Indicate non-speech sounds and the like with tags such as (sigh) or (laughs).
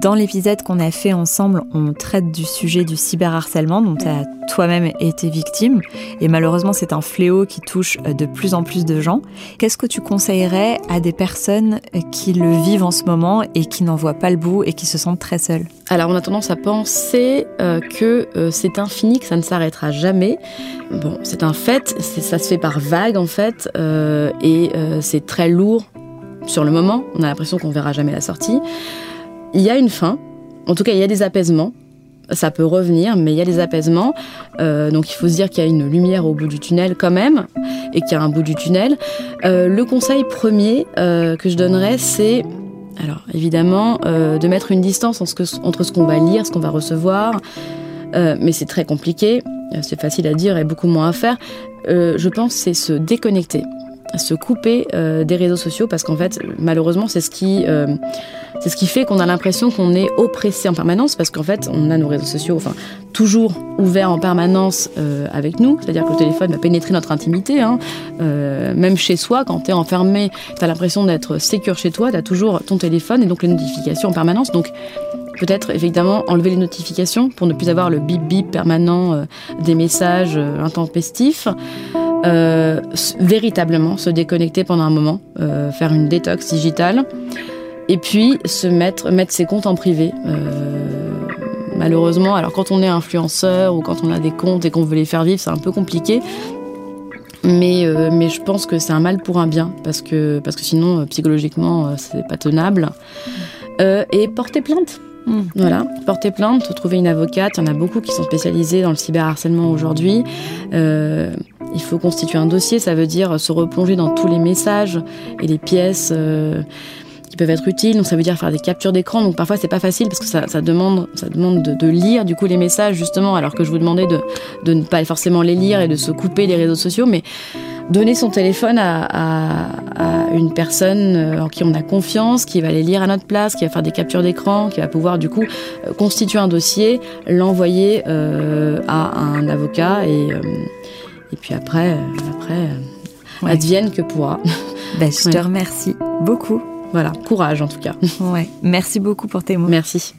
Dans l'épisode qu'on a fait ensemble, on traite du sujet du cyberharcèlement dont tu as toi-même été victime. Et malheureusement, c'est un fléau qui touche euh, de plus en plus de gens. Qu'est-ce que tu conseillerais à des personnes euh, qui le vivent en ce moment et qui n'en voient pas le bout et qui se sentent très seules? Alors, on a tendance à penser euh, que c'est infini, que ça ne s'arrêtera jamais. Bon, c'est un fait, ça se fait par vague en fait, et c'est très lourd sur le moment. On a l'impression qu'on verra jamais la sortie. Il y a une fin, en tout cas il y a des apaisements. Ça peut revenir, mais il y a des apaisements. Euh, donc il faut se dire qu'il y a une lumière au bout du tunnel quand même, et qu'il y a un bout du tunnel. Euh, le conseil premier euh, que je donnerais, c'est alors évidemment de mettre une distance entre ce qu'on va lire, ce qu'on va recevoir. mais c'est très compliqué, c'est facile à dire et beaucoup moins à faire. je pense c'est se déconnecter se couper euh, des réseaux sociaux parce qu'en fait malheureusement c'est ce qui euh, c'est ce qui fait qu'on a l'impression qu'on est oppressé en permanence parce qu'en fait on a nos réseaux sociaux enfin toujours ouverts en permanence euh, avec nous. C'est-à-dire que le téléphone va pénétrer notre intimité hein. même chez soi quand tu es enfermé tu as l'impression d'être sécure chez toi tu as toujours ton téléphone et donc les notifications en permanence. Donc peut-être évidemment enlever les notifications pour ne plus avoir le bip bip permanent des messages intempestifs euh, véritablement se déconnecter pendant un moment, euh, faire une détox digitale, et puis se mettre, mettre ses comptes en privé. Euh, malheureusement, alors quand on est influenceur ou quand on a des comptes et qu'on veut les faire vivre, c'est un peu compliqué. Mais, mais je pense que c'est un mal pour un bien, parce que, parce que sinon, psychologiquement, c'est pas tenable. et porter plainte. Hmm. Voilà, porter plainte, trouver une avocate. Il y en a beaucoup qui sont spécialisés dans le cyberharcèlement aujourd'hui. Euh, il faut constituer un dossier, ça veut dire se replonger dans tous les messages et les pièces euh, qui peuvent être utiles. Donc ça veut dire faire des captures d'écran. Donc parfois c'est pas facile parce que ça, demande, ça demande de, lire du coup les messages justement, alors que je vous demandais de, ne pas forcément les lire et de se couper les réseaux sociaux, mais donner son téléphone à, une personne euh, en qui on a confiance, qui va les lire à notre place, qui va faire des captures d'écran, qui va pouvoir du coup euh, constituer un dossier, l'envoyer à un avocat et et puis après, euh, après euh, advienne que pourra. (laughs) Ben, je te remercie beaucoup. Voilà, courage en tout cas. Ouais. Merci beaucoup pour tes mots. Merci.